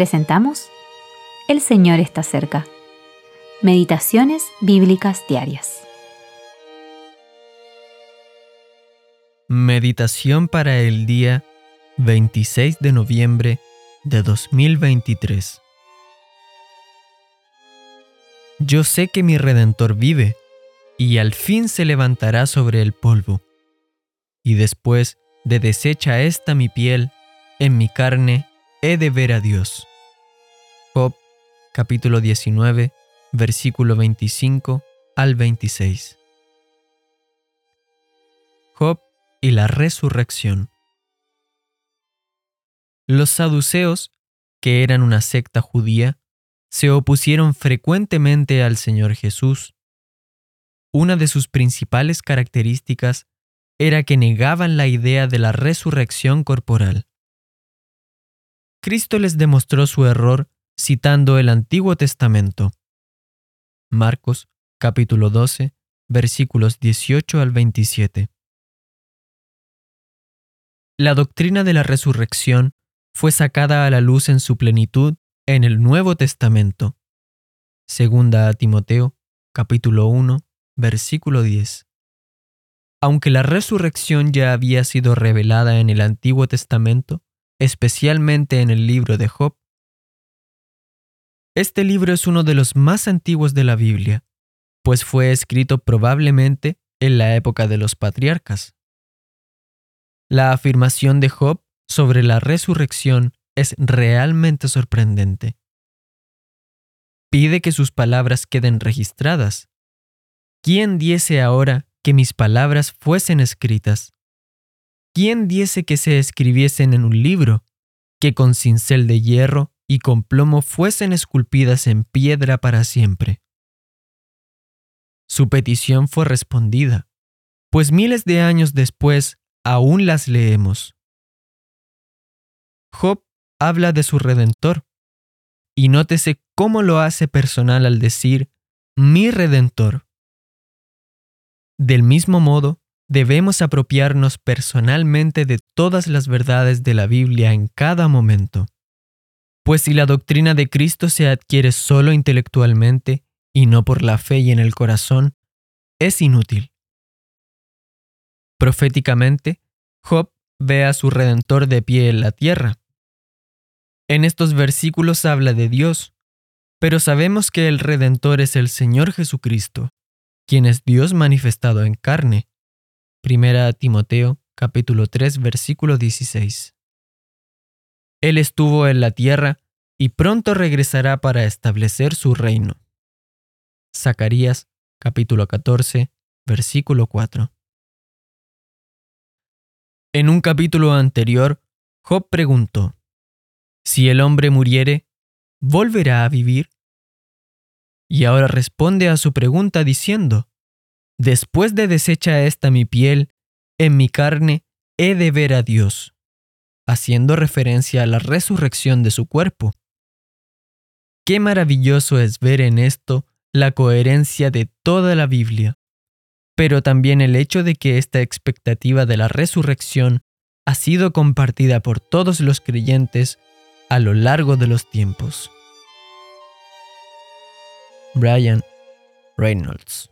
presentamos El Señor está cerca. Meditaciones Bíblicas Diarias. Meditación para el día 26 de noviembre de 2023. Yo sé que mi Redentor vive y al fin se levantará sobre el polvo. Y después de deshecha esta mi piel, en mi carne he de ver a Dios. Capítulo 19, versículo 25 al 26. Job y la resurrección. Los saduceos, que eran una secta judía, se opusieron frecuentemente al Señor Jesús. Una de sus principales características era que negaban la idea de la resurrección corporal. Cristo les demostró su error citando el Antiguo Testamento. Marcos capítulo 12 versículos 18 al 27. La doctrina de la resurrección fue sacada a la luz en su plenitud en el Nuevo Testamento. Segunda a Timoteo, capítulo 1, versículo 10. Aunque la resurrección ya había sido revelada en el Antiguo Testamento, especialmente en el libro de Job, este libro es uno de los más antiguos de la Biblia, pues fue escrito probablemente en la época de los patriarcas. La afirmación de Job sobre la resurrección es realmente sorprendente. Pide que sus palabras queden registradas. ¿Quién diese ahora que mis palabras fuesen escritas? ¿Quién diese que se escribiesen en un libro, que con cincel de hierro y con plomo fuesen esculpidas en piedra para siempre? Su petición fue respondida, pues miles de años después aún las leemos. Job habla de su redentor. Y nótese cómo lo hace personal al decir, mi redentor. Del mismo modo, debemos apropiarnos personalmente de todas las verdades de la Biblia en cada momento. Pues si la doctrina de Cristo se adquiere solo intelectualmente y no por la fe y en el corazón, es inútil. Proféticamente, Job ve a su redentor de pie en la tierra, en estos versículos habla de Dios, pero sabemos que el Redentor es el Señor Jesucristo, quien es Dios manifestado en carne. Primera Timoteo capítulo 3 versículo 16. Él estuvo en la tierra y pronto regresará para establecer su reino. Zacarías capítulo 14 versículo 4. En un capítulo anterior, Job preguntó, si el hombre muriere, ¿volverá a vivir? Y ahora responde a su pregunta diciendo, Después de deshecha esta mi piel, en mi carne he de ver a Dios, haciendo referencia a la resurrección de su cuerpo. Qué maravilloso es ver en esto la coherencia de toda la Biblia, pero también el hecho de que esta expectativa de la resurrección ha sido compartida por todos los creyentes a lo largo de los tiempos. Brian Reynolds